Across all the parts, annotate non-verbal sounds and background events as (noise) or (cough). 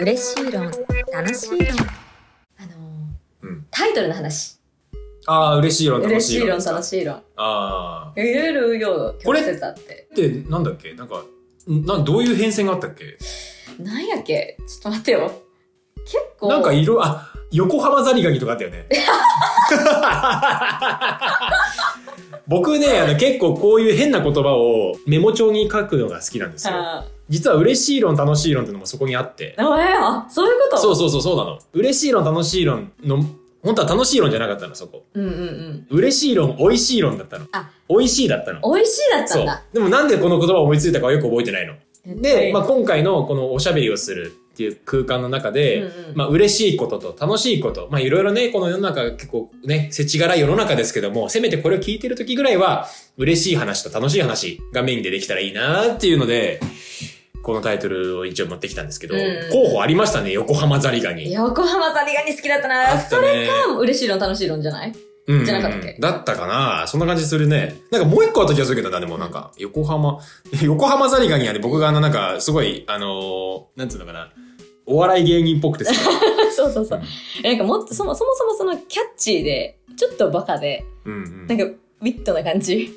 嬉しい論、楽しい論。あのーうんタイトルの話。ああ、嬉しい論、楽嬉しい論、しい論。楽しい論。ああ。いろいろよ、これ曲折あって。で、なんだっけ？なんか、んな、どういう変遷があったっけ？なんやっけ？ちょっと待ってよ。結構。なんか色、あ、横浜ザリガニとかあったよね。(laughs) 僕ね、あの結構こういう変な言葉をメモ帳に書くのが好きなんですよ。あ実は嬉しい論、楽しい論っていうのもそこにあって。ーあ、えーあ、そういうこと？そうそうそう、そうなの。嬉しい論、楽しい論の、本当は楽しい論じゃなかったの、そこ。うんうんうん。嬉しい論、美味しい論だったの。あ、美味しいだったの。美味しいだったんだ。。でもなんでこの言葉を思いついたかはよく覚えてないの。で、まあ、今回のこのおしゃべりをするっていう空間の中で、うんうんまあ、嬉しいことと楽しいこと、まあ、いろいろね、この世の中結構ね、世知辛い世の中ですけども、せめてこれを聞いてる時ぐらいは、嬉しい話と楽しい話がメインでできたらいいなっていうので、このタイトルを一応持ってきたんですけど、うん候補ありましたね、横浜ザリガニ。横浜ザリガニ好きだったな。たそねれか、嬉しい論、楽しい論じゃない？うんじゃなかったっけ？だったかなそんな感じするね。なんかもう一個あった気がするけどな、でもなんか、横浜、(laughs) 横浜ザリガニはね、僕があの、なんか、すごい、あのーなんつうのかな、お笑い芸人っぽくてさ、(laughs) そうそうそう。えなんかもっと、そもそもそもそのキャッチーで、ちょっとバカで、うんうん。なんか、ウィットな感じ。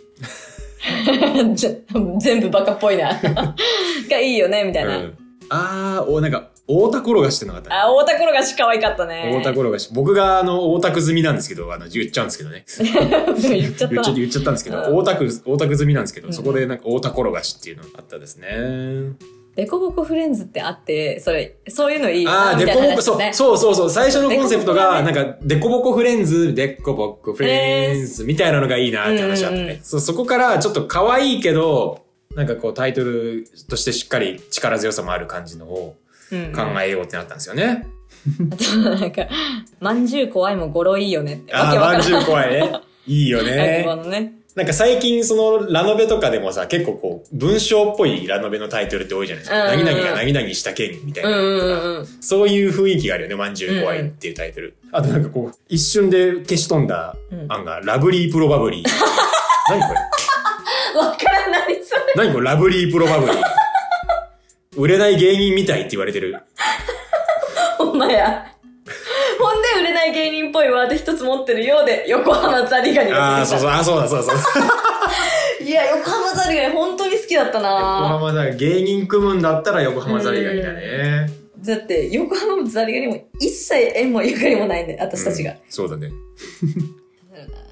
(laughs) ぜ全部バカっぽいな。(laughs) がいいよね、みたいな。うんあー、お、なんか、大田転がしってなかった。あ、大田転がし可愛かったね。大田転がし。僕があの、大田区済みなんですけど、あの、言っちゃうんですけどね。(laughs) 言っちゃったな。言っちゃ言っちゃったんですけど、うん大田区、大田区済みなんですけど、うんそこでなんか大田転がしっていうのがあったですね。デコボコフレンズってあって、それ、そういうのいいあな、あ、みたいデコボコ、そう。そうそうそう、最初のコンセプトが、デなんか、デコボコフレンズ、デコボコフレンズみたいなのがいいなって話あってうんうんうんね。そうそこから、ちょっと可愛いけど、なんかこうタイトルとしてしっかり力強さもある感じのをうん考えようってなったんですよね。あと、なんか、まんじゅう怖いも語呂いいよねって。ああ、まんじゅう怖いね。いいよね。のね。なんか最近そのラノベとかでもさ、結構こう、文章っぽいラノベのタイトルって多いじゃないですか。何々が何々した件みたいな。そういう雰囲気があるよね、まんじゅう怖いっていうタイトル。あとなんかこう、一瞬で消し飛んだうん案が、ラブリープロバブリー。(laughs) 何これ？わからん、何それ。何これ？ラブリープロバブリー。(laughs) 売れない芸人みたいって言われてる。ほんまや。ほんで、売れない芸人っぽいワード一つ持ってるようで、横浜ザリガニああ、そうそう、あそうだそうだそうだ。(laughs) いや、横浜ザリガニ本当に好きだった横な浜だ、芸人組むんだったら横浜ザリガニだね。だって、横浜ザリガニも一切縁もゆかりもないんで、私たちが。うんそうだね。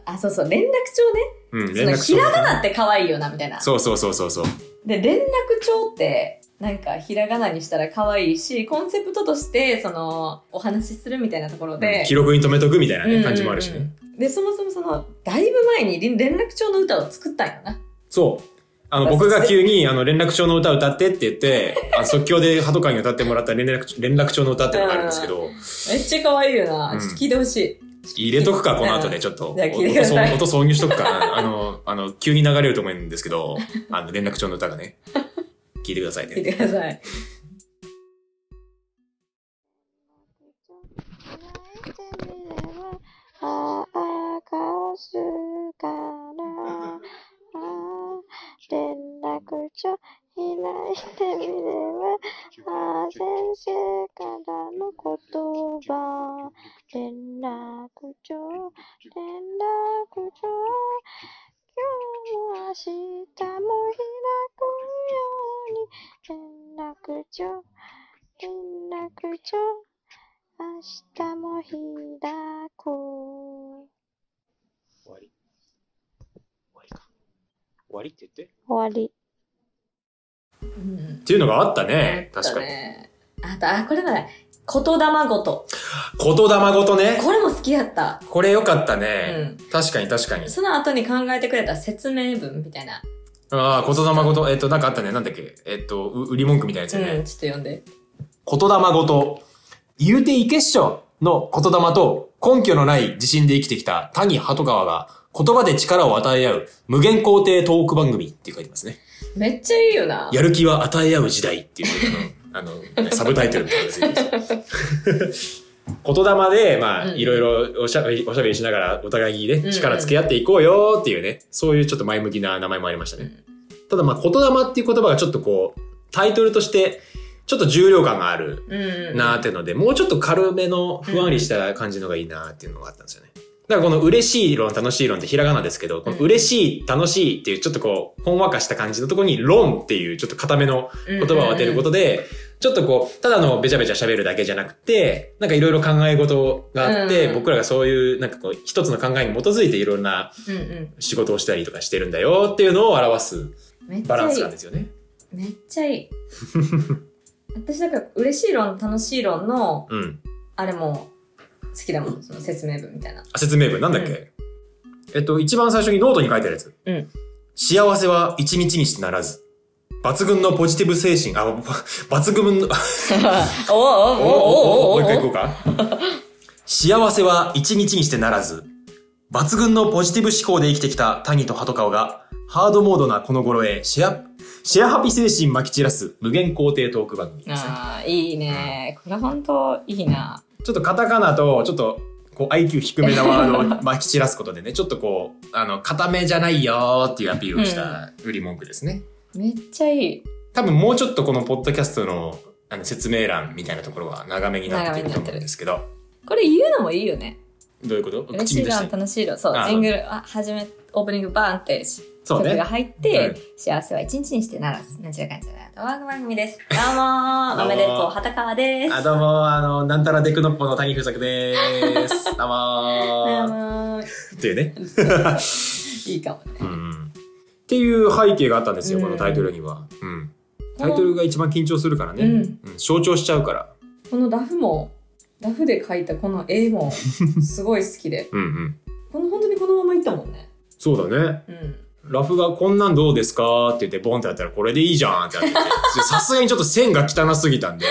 あ、そうそう、連絡帳ね。うん、その連絡ひらがなって可愛いよな、みたいな。そうそうそうそうそう。で、連絡帳って、なんかひらがなにしたら可愛いし、コンセプトとして、その、お話しするみたいなところで。記録に留めとくみたいなね、感じもあるしね。で、そもそもその、だいぶ前に連連絡帳の歌を作ったんよな。そう。あの、僕が急に、あの、連絡帳の歌歌ってって言って、あ即興でハトカンに歌ってもらった連絡、連絡帳の歌ってのがあるんですけど、めっちゃ可愛いよな。うんちょっと聞いてほしい。入れとくか、この後でちょっと。音音挿入しとくか。あの、(laughs) あの、急に流れると思うんですけど、あの、連絡帳の歌がね。聞いてください聞いね。てください。ああ、顔すかな。ああ、連絡帳開いてみれば、ああ、先生からの言葉。連絡帳、連絡帳。今日も明日も開くよ。連絡帳、連絡帳。明日も開こう。終わり。終わりか。終わりって言って。終わり。うんっていうのがあったね。確かに。に。あと、あ、これだね。言霊ごと。言霊ごとね。これも好きやった。これよかったね。確かに確かに。その後に考えてくれた説明文みたいな。ああ、言霊ごと、えっ、と、なんかあったね。なんだっけ？えっ、と、う売り文句みたいなやつよね。うん、ちょっと読んで。言霊ごと、言うていけっしょの言霊と根拠のない自信で生きてきた谷鳩川が言葉で力を与え合う無限肯定トーク番組って書いてますね。めっちゃいいよな。やる気は与え合う時代っていうのあの、サブタイトルみたいなのがつ。言霊で、まあ、うんいろいろおしゃべり、おしながらお互いにね、うん力つけ合っていこうよっていうね、そういうちょっと前向きな名前もありましたね。ただまあ、言霊っていう言葉がちょっとこう、タイトルとして、ちょっと重量感があるうん。なーっていうので、もうちょっと軽めのふんわりした感じのがいいなーっていうのがあったんですよね。だからこの嬉しい論、楽しい論ってひらがなですけど、この嬉しい、楽しいっていうちょっとこう、ほんわかした感じのところに論っていうちょっと固めの言葉を当てることで、ちょっとこう、ただのべちゃべちゃ喋るだけじゃなくて、なんかいろいろ考え事があって、うん僕らがそういう、なんかこう、一つの考えに基づいていろんな。仕事をしたりとかしてるんだよっていうのを表すバランスなんですよね。めっちゃいい。(laughs) 私だから嬉しい論、楽しい論の、うん。あれも好きだもん、その説明文みたいな。あ説明文なんだっけ、えっと、一番最初にノートに書いてあるやつ。うん幸せは一日にしてならず。抜群のポジティブ精神、あ、ば (laughs) 抜群の、(laughs) おおおおおおおもう一回行こうか。幸せは一日にしてならず。抜群のポジティブ思考で生きてきた谷と鳩川が、ハードモードなこの頃へシェア、シェアハピ精神撒き散らす無限肯定トーク番組ですね。ああ、いいね。これ本当いいな。ちょっとカタカナと、ちょっと、こう IQ 低めなワードを撒 (laughs) き散らすことでね、ちょっとこう、あの、固めじゃないよーっていうアピールをした売り文句ですね。めっちゃいい。多分もうちょっとこのポッドキャストのあの説明欄みたいなところは長めになっていると思うんですけど、これ言うのもいいよね。どういうこと？嬉し。楽しい論。そうあ、ジングル、あ、はじめ、オープニングバーンってそうね曲が。入って、うん幸せは一日にしてならず。なんちゃらかんちゃら。動画番組です。(laughs) どうもー、豆鉄砲、畑川です。あ、どうも、あの、なんたらデクノッポの谷風作で (laughs) ーす。どうどうもっていうね。(laughs) いいかもね。うん。っていう背景があったんですよ、うんこのタイトルには。うん。タイトルが一番緊張するからね。うんうん象徴しちゃうから。このダフも、ダフで描いたこの絵も、すごい好きで。うんうん。この、本当にこのままいったもんね。そうだね。うん。ラフがこんなんどうですかって言ってボンってやったらこれでいいじゃんってやってて。さすがにちょっと線が汚すぎたんで、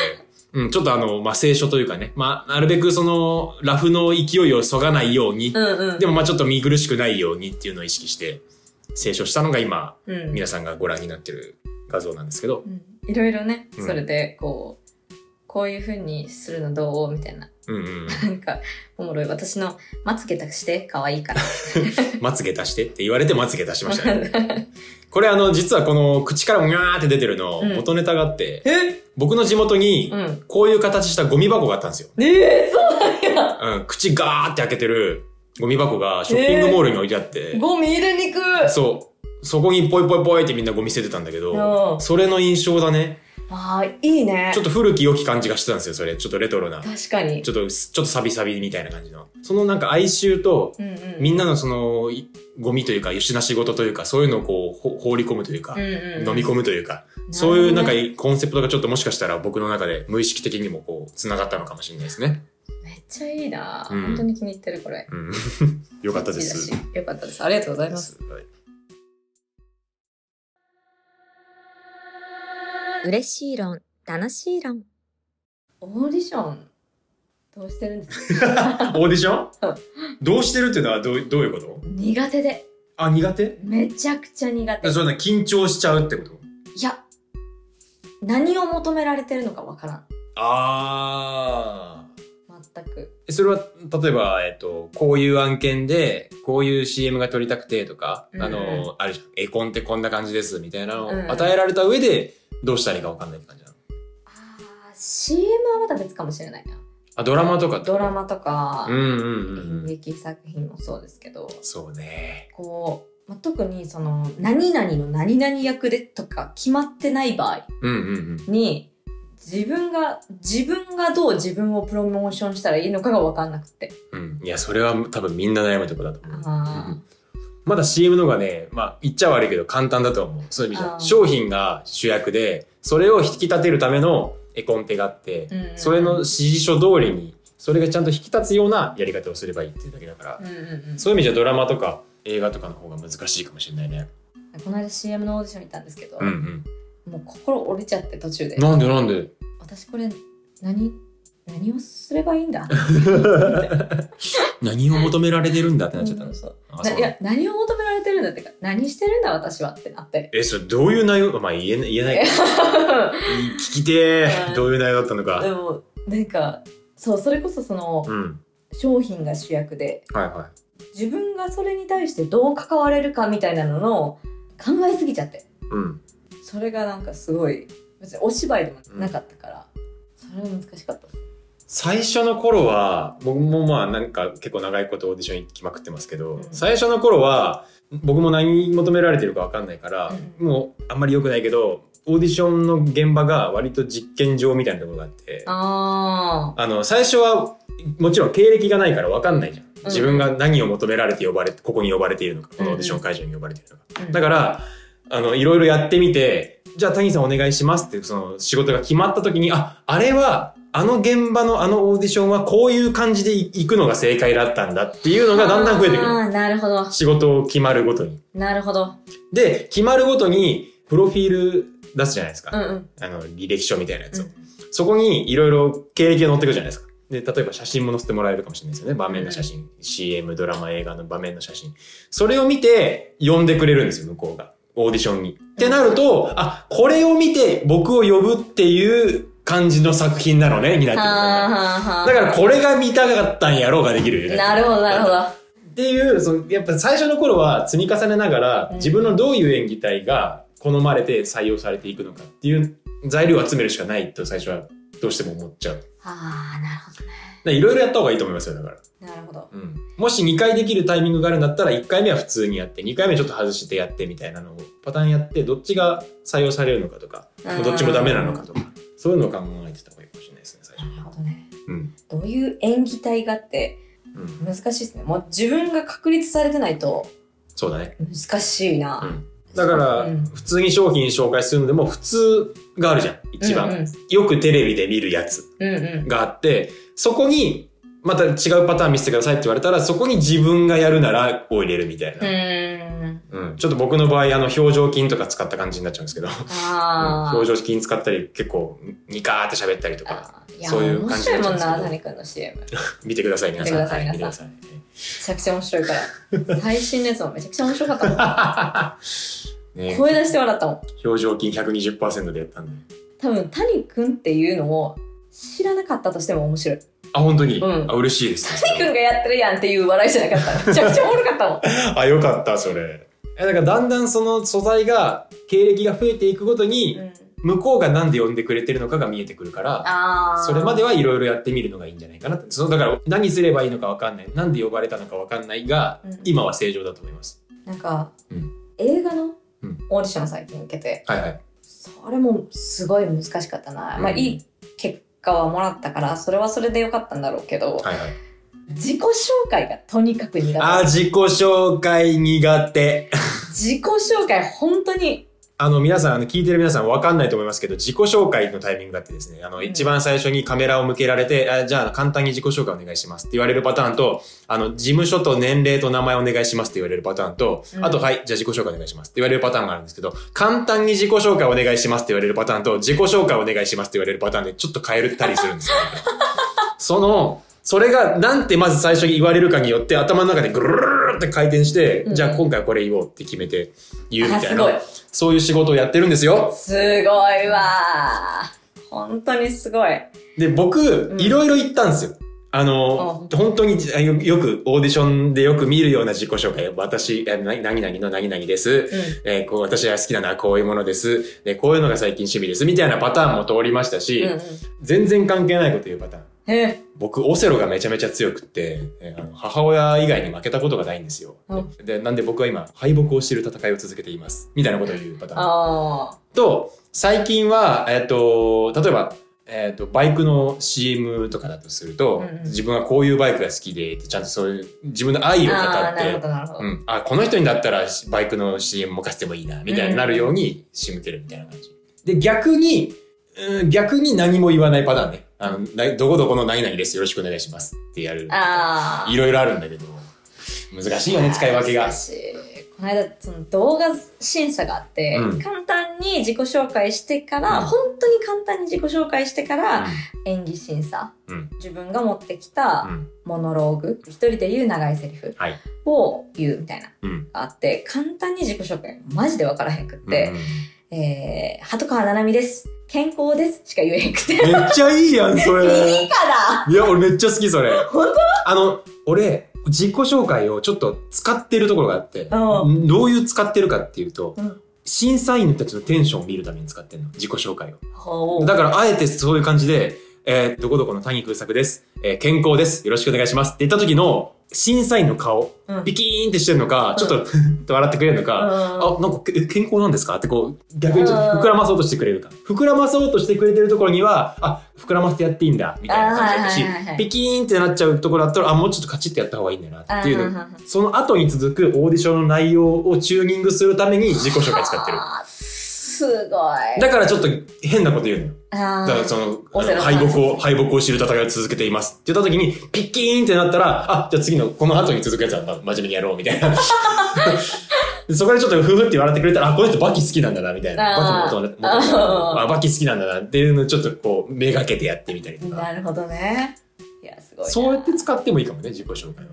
うん、ちょっとあの、まあ、清書というかね。まあ、なるべくその、ラフの勢いをそがないように、うんうん。でもまあちょっと見苦しくないようにっていうのを意識して、清書したのが今、うん、皆さんがご覧になってる画像なんですけど。うんいろいろね、うんそれで、こう、こういう風にするのどう？みたいな。うんうん。なんか、おもろい。私の、まつげ足して、可愛いから。(laughs) まつげ足してって言われてまつげ足しましたね。これあの、実はこの口からうにゃーって出てるの、うん元ネタがあって、え？僕の地元にう、ん。こういう形したゴミ箱があったんですよ。ええそうなんや。うん、口ガーって開けてるゴミ箱がショッピングモールに置いてあって、ゴミ入れにくい。そう。そこにポイポイポイってみんなゴミ捨ててたんだけど、うんそれの印象だね。ああ、いいね。ちょっと古き良き感じがしてたんですよ、それ。ちょっとレトロな。確かに。ちょっと、ちょっとサビサビみたいな感じの。そのなんか哀愁と、うんうん。みんなのその、いゴミというか、よしな仕事というか、そういうのをこう、ほ放り込むというか、うんうんうん飲み込むというか、そういうなんかコンセプトがちょっともしかしたら僕の中で無意識的にもこう、繋がったのかもしれないですね。めっちゃいいな、うん本当に気に入ってる、これ。うん。(laughs) よかったです。よかったです。ありがとうございます。はい嬉しい論、楽しい論。オーディション、どうしてるんですか？(laughs) オーディション？うんどうしてるっていうのはどうどういうこと？苦手で。あ、苦手？めちゃくちゃ苦手。それな緊張しちゃうってこと？いや、何を求められてるのかわからん。あ全く。あ。それは、例えば、えっと、こういう案件で、こういう CM が撮りたくてとか、うんあの、あるじゃん。絵コンってこんな感じです、みたいなのうんを与えられた上で、どうしたらいいかわかんないって感じなの。あー CM はまた別かもしれないな。あ、ドラマとかドラマとかうん、うんうんうん。演劇作品もそうですけど、そうね。こう、まあ、特にその、何々の何々役でとか決まってない場合うんうんうん。に、自分が、自分がどう自分をプロモーションしたらいいのかがわかんなくて。うん。いや、それは多分みんな悩むとこだと思う。まだ CM のがね、まあ、言っちゃ悪いけど簡単だと思う。そういう意味じゃ。商品が主役で、それを引き立てるための絵コンテがあって、うんうんそれの指示書通りに、それがちゃんと引き立つようなやり方をすればいいっていうだけだから、うんうんうん。そういう意味じゃドラマとか映画とかの方が難しいかもしれないね。この間 CM のオーディション行ったんですけど、うんもう心折れちゃって途中でうん。。なんでなんで？私これ、何、何をすればいいんだ？何を求められてるんだってなっちゃったの？うんそうあそうないや、何を求められてるんだってか、何してるんだ私はってなって。え、それどういう内容？まあ言えない、言えない。(laughs) 聞きて。どういう内容だったのでか。も、なんか、そう、それこそその、うん。商品が主役で、はいは自分がそれに対してどう関われるかみたいなのの考えすぎちゃって。い。うん。それがなんかすごい別にお芝居でもなかったから、それは難しかった。最初の頃は、僕もまあなんか結構長いことオーディション行きまくってますけど、うん最初の頃は、僕も何求められてるかわかんないから、うもうあんまり良くないけど、オーディションの現場が割と実験場みたいなところがあって、ああの、最初は、もちろん経歴がないから分かんないじゃん。自分が何を求められて呼ばれて、ここに呼ばれているのか、このオーディション会場に呼ばれているのか。あ。だから、あの、いろいろやってみて、じゃあ谷さんお願いしますって、その仕事が決まった時に、あ、あれは、あの現場のあのオーディションはこういう感じで行くのが正解だったんだっていうのがだんだん増えてくる。ああ、なるほど。仕事を決まるごとに。なるほど。で、決まるごとに、プロフィール出すじゃないですか。うんうん。あの、履歴書みたいなやつを。うんそこにいろいろ経歴が載ってくるじゃないですか。で、例えば写真も載せてもらえるかもしれないですよね。場面の写真。CM、ドラマ、映画の場面の写真。それを見て、呼んでくれるんですよ、向こうが。オーディションに。ってなると、あ、これを見て僕を呼ぶっていう感じの作品なのね、になってくる。だからこれが見たかったんやろうができるよね。なるほど、なるほど。っていう、そのやっぱ最初の頃は積み重ねながら、うん自分のどういう演技体が好まれて採用されていくのかっていう材料を集めるしかないと最初はどうしても思っちゃう。ああ、なるほどね。らいろいろやった方がいいと思いますよ、だから。なるほど。うん。もし2回できるタイミングがあるんだったら、1回目は普通にやって、2回目ちょっと外してやってみたいなのをパターンやって、どっちが採用されるのかとか、うんどっちもダメなのかとか、そういうのを考えてた方がいいかもしれないですね、最初。なるほどね。うん。どういう演技体がってうん。難しいですね。もう自分が確立されてないとそうだね。難しいな。うん。だから、うん普通に商品紹介するのでも、普通があるじゃん、一番。うんうんよくテレビで見るやつうんうん。があって、そこに、また違うパターン見せてくださいって言われたら、そこに自分がやるならを入れるみたいうな。うん。ちょっと僕の場合、あの、表情筋とか使った感じになっちゃうんですけど。表情筋使ったり、結構、ニカーって喋ったりとか、そういう面感じ白いもんな、になっちゃうんですけど谷君の (laughs) 見てください、皆さん。見てくださいはい皆さん見てくだちゃくちゃ面白いから。(laughs) 最新のやつもめちゃくちゃ面白かった。もん。(laughs) ね、声出して笑ったもん。表情筋120%でやったんで。多分、谷君っていうのを知らなかったとしても面白い。あ、本当に、うんあ、嬉しいです。谷君がやってるやんっていう笑いじゃなかった。めちゃくちゃおもろかったもん。(laughs) あ、よかった、それ。え、だからだんだんその素材が、経歴が増えていくごとに、うん向こうがなんで呼んでくれてるのかが見えてくるから、ああ。それまではいろいろやってみるのがいいんじゃないかな。その、だから何すればいいのかわかんない。なんで呼ばれたのかわかんないが、うん今は正常だと思います。なんか、うん映画のうんオーディション最近受けて、はいはい。それもすごい難しかったな。まあ、うんいい結果はもらったから、それはそれでよかったんだろうけど、はいはい。自己紹介がとにかく苦手。あ、自己紹介苦手。(laughs) 自己紹介本当に、あの、皆さん、あの、聞いてる皆さんわかんないと思いますけど、自己紹介のタイミングがあってですね、あの、ん。一番最初にカメラを向けられて、あじゃあ、簡単に自己紹介お願いしますって言われるパターンと、あの、事務所と年齢と名前お願いしますって言われるパターンと、うん。あと、はい、じゃあ自己紹介お願いしますって言われるパターンがあるんですけど、簡単に自己紹介お願いしますって言われるパターンと、自己紹介お願いしますって言われるパターンでちょっと変えたりするんですよ。その、それが、なんてまず最初に言われるかによって、頭の中でぐるるるるって回転して、うんじゃあ今回はこれ言おうって決めて言うみあ、たいなすごい。。そういう仕事をやってるんですよ。すごいわー。本当にすごい。で、僕、んいろいろ言ったんですよ。あの、本当にあよよくオーディションでよく見るような自己紹介。私、何々の何々です。うん。えーこう私が好きなのはこういうものです。で、こういうのが最近趣味です。みたいなパターンも通りましたし、うんうん。全然関係ないこと言うパターン。え僕、オセロがめちゃめちゃ強くって、えーあの母親以外に負けたことがないんですよ。うんで、なんで僕は今、敗北をしている戦いを続けています。みたいなことを言うパターン。あと、最近は、えっ、と、例えば、えっ、と、バイクの CM とかだとすると、うんうん自分はこういうバイクが好きで、ちゃんとそういう自分の愛ーを語あー、ってなるほ、ど、なるほど。うん、あ、この人にだったらバイクの CM 任せてもいいな、みたいになるように仕向けるみたいな感じ。で、逆に、うん、逆に何も言わないパターンね。あの、などこどこの何々です。よろしくお願いします。ってやる。いろいろあるんだけど、難しいよね、使い分けが難。しいこの間その動画審査があって、うん簡単に自己紹介してから、うん本当に簡単に自己紹介してから、演技審査、うん自分が持ってきうたん。モノローグ、一人で言う長いセリフはい。を言うみたいなうん。があって、簡単に自己紹介マジでわからへんくってうん、えー、鳩川七海です。健康です。しか言えへんくて。いいめっちゃいいやん、それ。かいや、俺めっちゃ好き、それ。本あの、俺、自己紹介をちょっと使ってるところがあって、うどういう使ってるかっていうと、うん審査員たちのテンションを見るために使ってんの。自己紹介を。だから、あえてそういう感じで、えー、どこどこの谷空作です。えー健康です。よろしくお願いします。って言った時の、審査員の顔、うんピキーンってしてるのか、ちょっと、と笑ってくれるのか、あ、なんか、え健康なんですか？ってこう、逆にちょっと膨らまそうとしてくれるか。膨らまそうとしてくれてるところには、あ、膨らませてやっていいんだ、みたいな感じだったしあはいはいはいは、いピキーンってなっちゃうところだったら、あ、もうちょっとカチッてやった方がいいんだよな、っていうの。あその後に続くオーディションの内容をチューニングするために自己紹介使ってる。すごい。だからちょっと変なこと言うのよ。あだからその、敗北を、敗北を知る戦いを続けていますって言った時に、ピッキーンってなったら、あ、じゃあ次の、この後に続くやつはま真面目にやろうみたいな。で (laughs) そこでちょっとふふって言われてくれたら、あ、この人バキ好きなんだな、みたいな。バキの元々元々あ、バキ好きなんだなっていうのをちょっとこう、めがけてやってみたりとか。なるほどね。いや、すごいな。そうやって使ってもいいかもね、自己紹介は。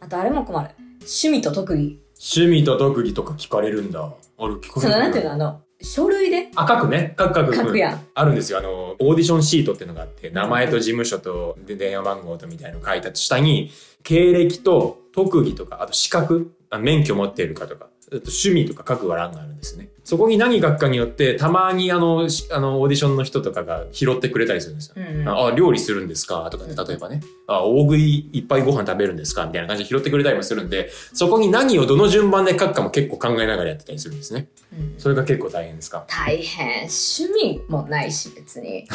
あとあれも困る。趣味と特技。趣味と特技とか聞かれるんだ。あれ聞かれるその、なんていうの、あの、書類で？あ、書くね。書く書く。書くやん。あるんですよ。あの、オーディションシートっていうのがあって、名前と事務所とで電話番号とみたいなの書いた下に、経歴と特技とか、あと資格、あ免許持っているかとか、趣味とか書く欄があるんですね。そこに何書くかによって、たまにあの、しあの、オーディションの人とかが拾ってくれたりするんですよ。うんうん。あ、料理するんですか？とかね、例えばね。あ、大食いいっぱいご飯食べるんですか？みたいな感じで拾ってくれたりもするんで、そこに何をどの順番で書くかも結構考えながらやってたりするんですね。うんそれが結構大変ですか？大変。趣味もないし、別に。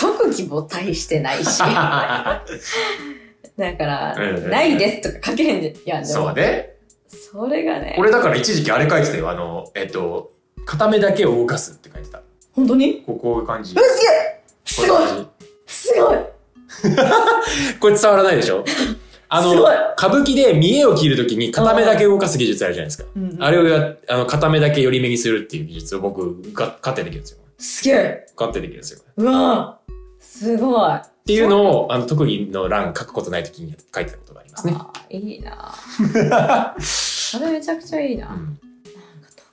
特技も大してないし。(laughs) だから、ないですとか書けへんじゃん。そうね。それがね。俺だから一時期あれ書いてたよ。あの、えっと、片目だけを動かすって書いてた。本当に？こうこういう感じ。うすげえすごいすごいじ (laughs) これ伝わらないでしょ？(laughs) あの歌舞伎で見栄を切るときに片目だけ動かす技術あるじゃないですか。うんあれをや、あの、片目だけ寄り目にするっていう技術を僕が、勝ってできるんですよ。すげえ勝ってできるんですよ。うわすごい。っっていうのを、あの、特技の欄書くことないときに書いてたことがありますね。いいな (laughs) それめちゃくちゃいいな。うん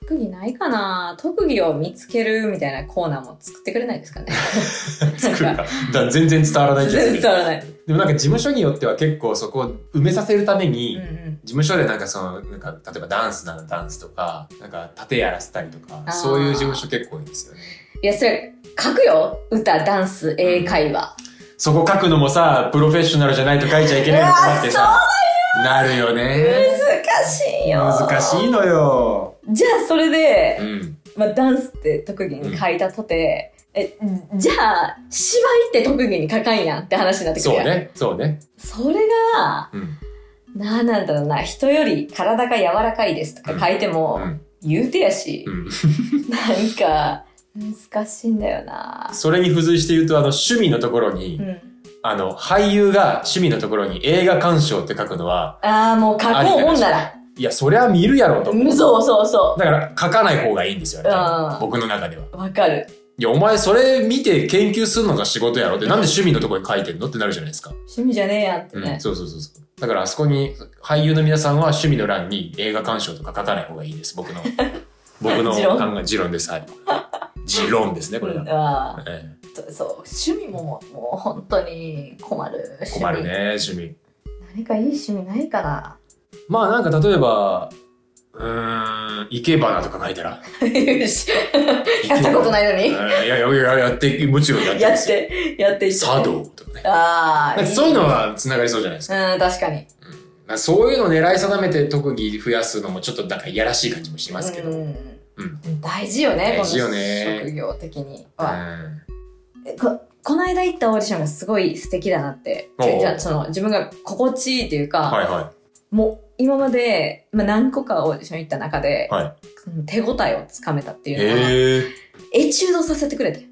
特技ないかな？特技を見つけるみたいなコーナーも作ってくれないですかね？(laughs) 作るか。だ全然伝わらない気がす。伝わらない。でもなんか事務所によっては結構そこを埋めさせるために、うんうん。事務所でなんかその、なんか、例えばダンスならダンスとか、なんか、盾やらせたりとかそういう事務所結構多いんですよね。いや、それ、書くよ？歌、ダンス、英会話。そこ書くのもさ、プロフェッショナルじゃないと書いちゃいけないのかなってさ、なるよね。難しいよ。難しいのよ。じゃあ、それでう、ん。まあ、ダンスって特技に書いたとて、え、じゃあ、芝居って特技に書かんやんって話になってくるやん。そうね、そうね。それが、うん。なんなんだろうな、人より体が柔らかいですとか書いても、うん。言うてやしう、ん。なんか、難しいんだよな。それに付随して言うと、あの、趣味のところに、うん。あの、俳優が趣味のところに映画鑑賞って書くのは、ああ、もう書こうもんなら。いや、そりゃ見るやろうと。うんそうそうそだから、書かない方がいいんですよ、ねうん僕の中では。う。わかる。いや、お前それ見て研究するのが仕事やろって、なんで趣味のところに書いてんのってなるじゃないですか。趣味じゃねえやんってねうん、。そうそうそうそう。だからあそこに、俳優の皆さんは趣味の欄に映画鑑賞とか書かない方がいいです。僕の、僕の (laughs) 考え、持論です。はい。持論ですね、これうんえーそう、趣味ももう本当に困る。え困るね、趣味。何かいい趣味ないかなまあなんか例えば、うーん、生け花とか書いたら。(laughs) やったことないのに。いやいやいや、やって、もちろんやってやっ。て、やって茶道とかね。ああ。そういうのは繋がりそうじゃないですか。うん、確かに。うんまあそういうのを狙い定めて特技増やすのもちょっとなんかいやらしい感じもしますけど。ううん。ん大事よね、大事よねこの職業的には。えここの間行ったオーディションがすごい素敵だなって。じゃあその自分が心地いいっていうか、はいはもう今まで、まあ、何個かオーディション行った中で、い。はい。手応えをつかめたっていうのは。エチュードさせてくれて。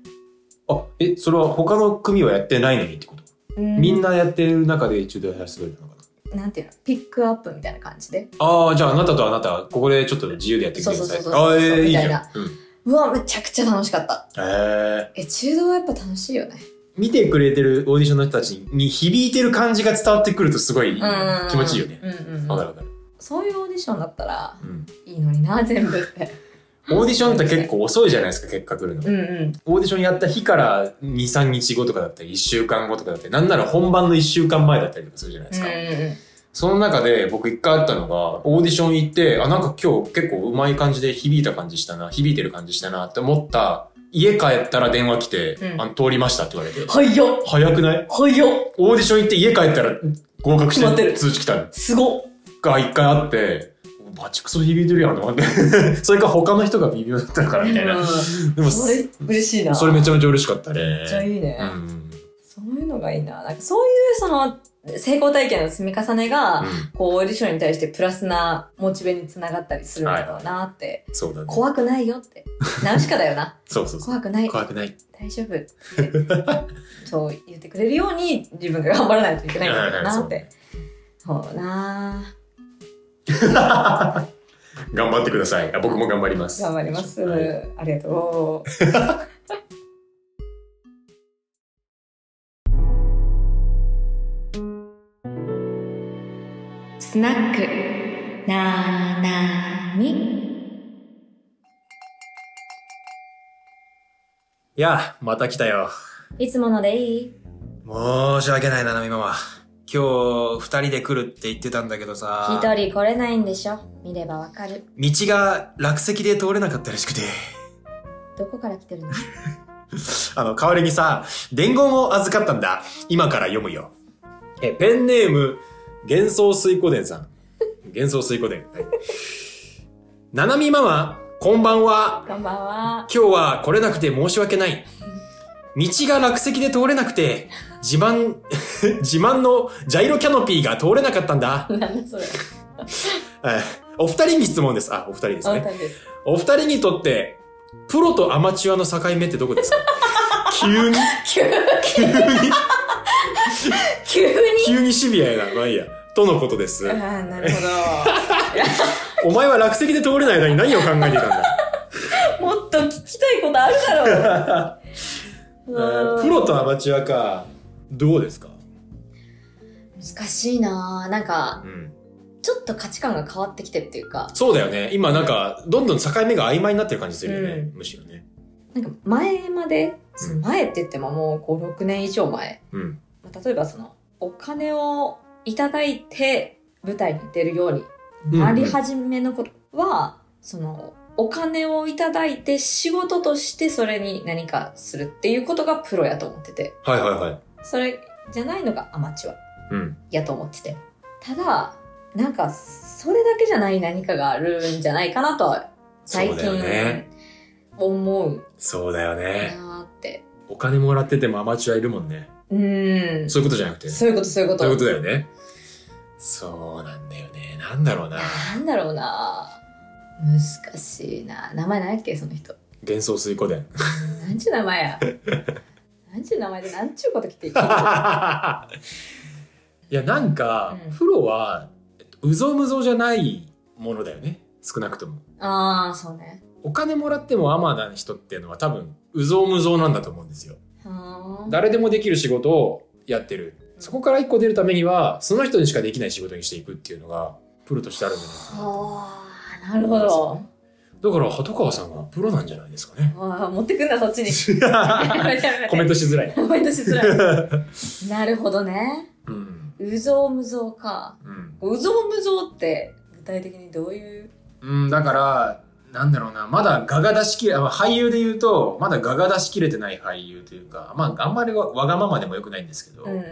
あ、え、それは他の組はやってないのにってこと、みんな、なやってる中で一度やらせてくれたのかな？んていうの、ピックアップみたいな感じで？なああ、じゃああなたとあなた、ここでちょっと自由でやってください。あーえー、いいじゃん。みたいなうん。うわ、めちゃくちゃ楽しかった。へえ。エチュードはやっぱ楽しいよね。見てくれてるオーディションの人たちに響いてる感じが伝わってくるとすごいうん気持ちいいよね。うんうんうん。わかるわかる。そういうオーディションだったらうん。いいのにな、全部って。オーディションって結構遅いじゃないですか、結果来るの。うんうん。オーディションやった日から2、3日後とかだったり、1週間後とかだったり、なんなら本番の1週間前だったりとかするじゃないですか。うんうんその中で僕一回あったのが、オーディション行って、あ、なんか今日結構うまい感じで響いた感じしたな、響いてる感じしたなって思った、家帰ったら電話来て、うん。あの、通りましたって言われて。はいよ早くない？はいよオーディション行って家帰ったら合格して通知来たの。すごっ。が一回あって、バチクソ響いてるやんと思って。(laughs) それか他の人が微妙だったからみたいな。うんでも、それ嬉しいな。それめちゃめちゃ嬉しかったね。めっちゃいいね。うん。そういうのがいいな。なんかそういうその成功体験の積み重ねが、うんこうオーディションに対してプラスなモチベにつながったりするんだろうなって。そうだね。怖くないよって。ナウシカだよな。そうそうそう。怖くない。怖くない。大丈夫って。そう言ってくれるように自分が頑張らないといけないんだろうなって。(laughs) そうな (laughs) 頑張ってください。あ僕も頑張ります。頑張ります。はいありがとう。(laughs) スナックなーないや、また来たよ。いつものでいい？申し訳ないな、ナミママ。今日、二人で来るって言ってたんだけどさ。一人来れないんでしょ？見ればわかる。道が落石で通れなかったらしくて。どこから来てるの？(laughs) あの、代わりにさ、伝言を預かったんだ。今から読むよ。え、ペンネーム、幻想水湖伝さん。(laughs) 幻想水湖伝。はい。ななみママ、こんばんは。こんばんは。今日は来れなくて申し訳ない。道が落石で通れなくて、自慢、(laughs) 自慢のジャイロキャノピーが通れなかったんだ。なんだそれ。は (laughs) いお二人に質問です。あ、お二人ですね。お二人にとって、プロとアマチュアの境目ってどこですか？(laughs) 急に、急急に、急に？急にシビアやな。まあいいや。とのことですあ。あ、なるほお前は落石で通れない間に何を考えていたんだ？ど。もっと聞きたいことあるだろう。えープロとアマチュアか。どうですか？難しいなぁなんかう、ん。ちょっと価値観が変わってきてるっていうか、そうだよね。今なんか、どんどん境目が曖昧になってる感じするよね。うむしろね。なんか前まで、その前って言ってももう5、6年以上前。うん。まあ例えばその、お金をいただいて舞台に出るようになり始めの頃は、その、お金をいただいて仕事としてそれに何かするっていうことがプロやと思ってて、はいはいはい。それじゃないのがアマチュアうん。やと思ってて。ただ、なんか、それだけじゃない何かがあるんじゃないかなとは、最近ね、思うそうだよね。って。お金もらっててもアマチュアいるもんね。うーん。そういうことじゃなくて。そういうこと、そういうこと。そういうことだよね。そうなんだよね。なんだろうな。なんだろうな難しいな名前何やっけ？その人。幻想水湖伝。なんちゅう名前や。(laughs) なんちゅう名前でなんちゅうこと聞いて (laughs) いや、なんか、うんプロは、えっとうぞうむぞうじゃないものだよね。少なくとも。ああ、そうね。お金もらってもアマな人っていうのは多分、うぞうむぞうなんだと思うんですよ。はー誰でもできる仕事をやってる。そこから一個出るためには、その人にしかできない仕事にしていくっていうのが、プロとしてあるんじゃないかな。はあ、なるほど。だから、鳩川さんはプロなんじゃないですかね。わあ、持ってくんな、そっちに。(laughs) コメントしづらい。コメントしづらい。なるほどね。うぞうむぞうか。うぞうむぞうって、具体的にどういう？うん、だから、なんだろうな、まだ画が出しきれ、あ俳優で言うと、まだ画が出しきれてない俳優というか、まあ、あんまりわわがままでもよくないんですけど、うん。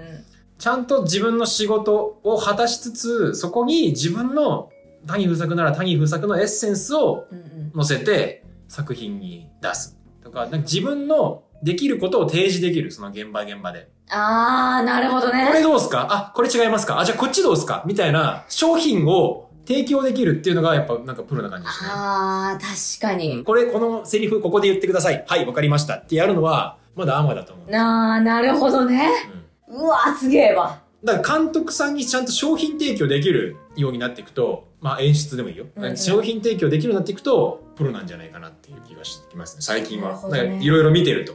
ちゃんと自分の仕事を果たしつつ、そこに自分の谷風作なら谷風作のエッセンスをうんうん。乗せて作品に出す。とか、なんか自分のできることを提示できる、その現場現場で。あー、なるほどこれね。どうすか？あ、これ違いますか？あ、じゃあこっちどうすか？みたいな商品を提供できるっていうのがやっぱなんかプロな感じですね。あー、確かに。これ、このセリフここで言ってください。はい、わかりました。ってやるのは、まだアマだと思う。なー、なるほどね。うんうわー、すげえわ。だから監督さんにちゃんと商品提供できるようになっていくと、まあ演出でもいいよ。うんうん商品提供できるようになっていくと、プロなんじゃないかなっていう気がしてきますね、最近は。いろいろ見てると。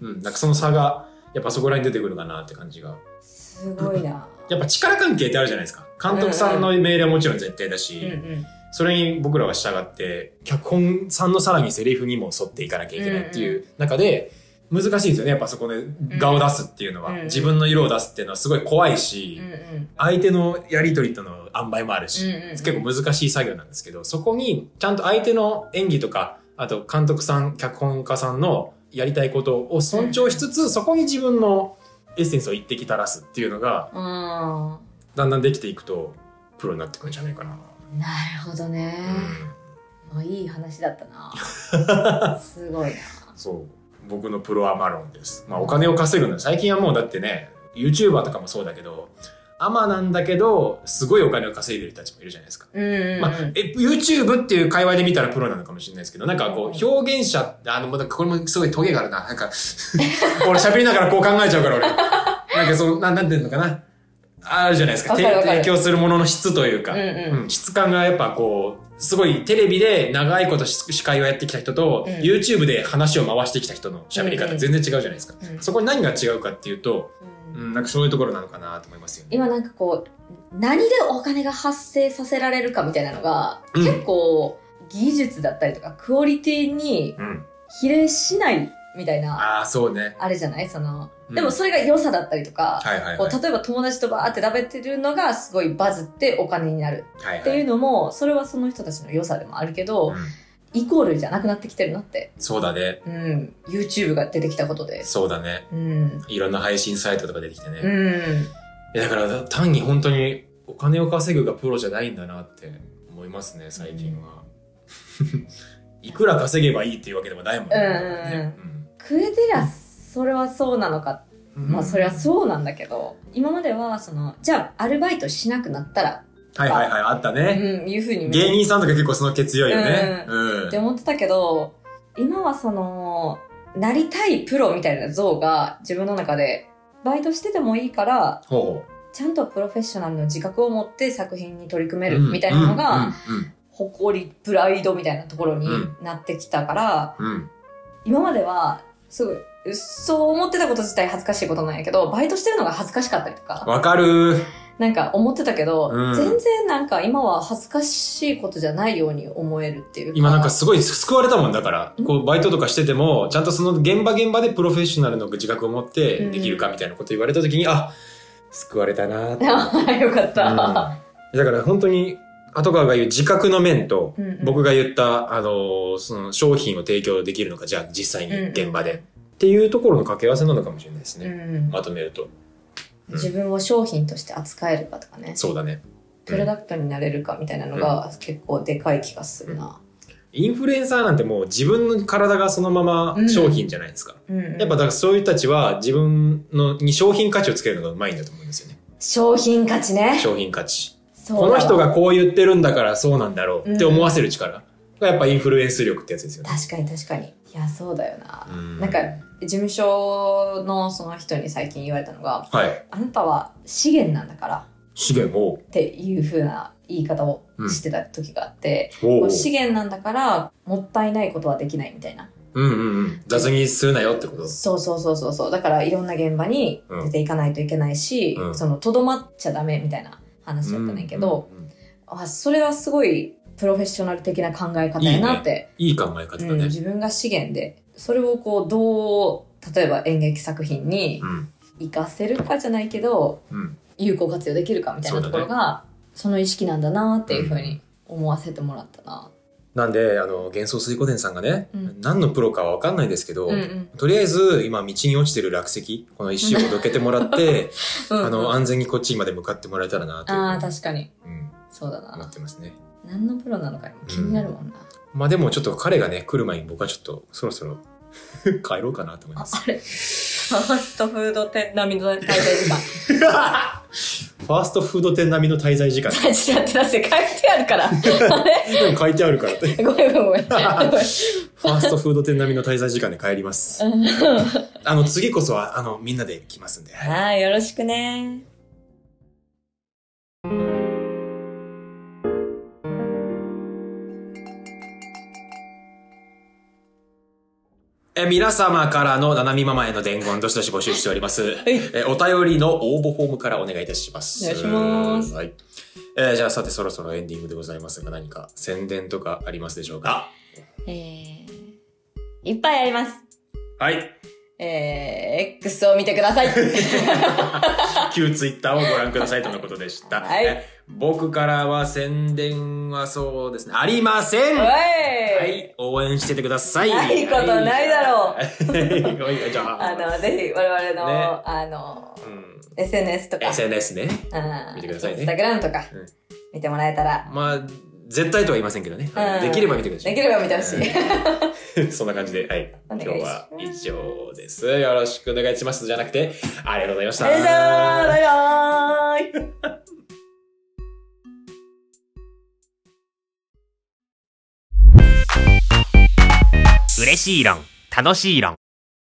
うん。うん。なんかその差が、やっぱそこら辺に出てくるかなって感じが。すごいな。やっぱ力関係ってあるじゃないですか。監督さんの命令はもちろん絶対だし、うんうん。それに僕らは従って、脚本さんのさらにセリフにも沿っていかなきゃいけないっていう中で、難しいですよね。やっぱそこで顔を出すっていうのは、うん自分の色を出すっていうのはすごい怖いし、うんうん。相手のやりとりとの塩梅もあるし、うんうんうん結構難しい作業なんですけど、そこにちゃんと相手の演技とか、あと監督さん、脚本家さんのやりたいことを尊重しつつ、そこに自分のエッセンスを一滴垂らすっていうのが、うん。だんだんできていくと、プロになってくるんじゃないかな。なるほどね。うんまあ、いい話だったな。(laughs) すごいな。そう。僕のプロアマ論です。まあお金を稼ぐの。最近はもうだってね、YouTuber とかもそうだけど、アマなんだけど、すごいお金を稼いでる人たちもいるじゃないですか。まあ、え、YouTube っていう界隈で見たらプロなのかもしれないですけど、なんかこう、表現者、あの、まだこれもすごいトゲがあるな。なんか、(laughs) 俺喋りながらこう考えちゃうから俺。なんかその、なん、なんていうのかな。あるじゃないですか。かかる提供するものの質というか、うんうん質感がやっぱこう、すごいテレビで長いことし司会をやってきた人と、うん YouTube で話を回してきた人の喋り方全然違うじゃないですか。うんそこに何が違うかっていうと、うんうん、なんかそういうところなのかなと思いますよね。今なんかこう、何でお金が発生させられるかみたいなのが、うん結構技術だったりとかクオリティにうん。比例しないみたいな、ああ、そうね。あれじゃない？その、うんでもそれが良さだったりとか、はいはいはい。こう例えば友達とバーって食べてるのがすごいバズってお金になるはいはいっていうのも、それはその人たちの良さでもあるけど、うんイコールじゃなくなってきてるなって。そうだね。うん。YouTube が出てきたことで。そうだね。うん。いろんな配信サイトとか出てきてね。いうん。やだから単に本当にお金を稼ぐがプロじゃないんだなって思いますね、最近は。いくら稼げばいいっていうわけでもないもんね。食えてりゃ、それはそうなのか。うんまあ、それはそうなんだけど、今までは、その、じゃあ、アルバイトしなくなったら、はいはいはい、あったうね。ん、いうふうに芸人さんとか結構その気強いよね。ううんって思ってたけど、今はその、なりたいプロみたいな像が自分の中で、バイトしててもいいから、ほちゃんとプロフェッショナルの自覚を持って作品に取り組めう。るみたいなのが、うんうん誇り、プライドみたいなところにうんなってきたから、うんうん今までは、すごい、そう思ってたこと自体恥ずかしいことなんやけど、バイトしてるのが恥ずかしかったりとか、わかる。なんか思ってたけど、うん全然なんか今は恥ずかしいことじゃないように思えるっていうか。今なんかすごい救われたもんだからうん、こうバイトとかしてても、ちゃんとその現場現場でプロフェッショナルの自覚を持ってできるかみたいなこと言われた時に、あ、救われたなーって。(laughs) よかった。うんだから本当に、後川が言う自覚の面と、うんうん僕が言った、あのーその商品を提供できるのか、じゃあ実際に現場で。うんっていうところの掛け合わせなのかもしれないですね。うんまとめると。自分を商品として扱えるかとかね、そうだね。プロダクトになれるかみたいなのが結構でかい気がするな。インフルエンサーなんてもう自分の体がそのまま商品じゃないですか。うんやっぱだからそういう人たちは自分のに商品価値をつけるのがうまいんだと思うんですよね。商品価値ね。商品価値。この人がこう言ってるんだからそうなんだろうって思わせる力がやっぱインフルエンス力ってやつですよね。確かに確かに。いや、そうだよな。うんなんか、事務所のその人に最近言われたのが、はい。あなたは資源なんだから資源を？っていう風な言い方をしてた時があって、おうこう資源なんだからもったいないことはできないみたいな。うんうんうん。雑にするなよってこと？そうそうそうそうそう。だからいろんな現場に出ていかないといけないし、うんその、とどまっちゃダメみたいな話だったねんけど、うんうんうんあ、それはすごいプロフェッショナル的な考え方やなって。いい考え方だうん、ね。自分が資源で、それをこう、どう、例えば演劇作品にうん。活かせるかじゃないけど、うん。有効活用できるかみたいなところが、そ,、の意識なんだなっていうふうに思わせてもらったな。なんで、あの、幻想水湖伝さんがね、うん何のプロかはわかんないですけど、うんうんとりあえず、今、道に落ちてる落石、この石をどけてもらって、(laughs) うんあの、安全にこっちまで向かってもらえたらな、というああ、確かに。うん、そうだ思なっ。てますね。何のプロなのか気になるもんな。まあでも、ちょっと彼がね、来る前に僕はちょっと、そろそろ (laughs) 帰ろうかなと思いあます。あれ？ファーストフード店並みの滞在時間。(laughs) ファーストフード店並みの滞在時間。大事だってだって書いてあるから。あれ？でも書いてあるからって。ごめんごめんごめん。(laughs) ファーストフード店並みの滞在時間で帰ります。あの、次こそは、あの、みんなで来ますんで。はい、よろしくね。え、皆様からのななみママへの伝言、どしどし募集しております。え、お便りの応募フォームからお願いいたします。お願いしますはい。えーじゃあさてそろそろエンディングでございますが、何か宣伝とかありますでしょうか？えー、いっぱいあります。はい。えー、X を見てください。(laughs) 旧ツイッターをご覧くださいとのことでした。はい。え僕からは宣伝はそうですね、ありません。はい、応援しててください。ないことないだろう。う。はいじゃあ、あの、ぜひ我々の、ね。あの、うん、SNS とか、SNS ね。うん。見てくださいね。インスタグラムとかうん、見てもらえたら、まあ、絶対とは言いませんけどね。うんできれば見てください。できれば見てほしい。(laughs) そんな感じで、はい。今日は以上です。よろしくお願いします。じゃなくて、ありがとうございました。よいしょーバイバーイ嬉しい論、楽しい論。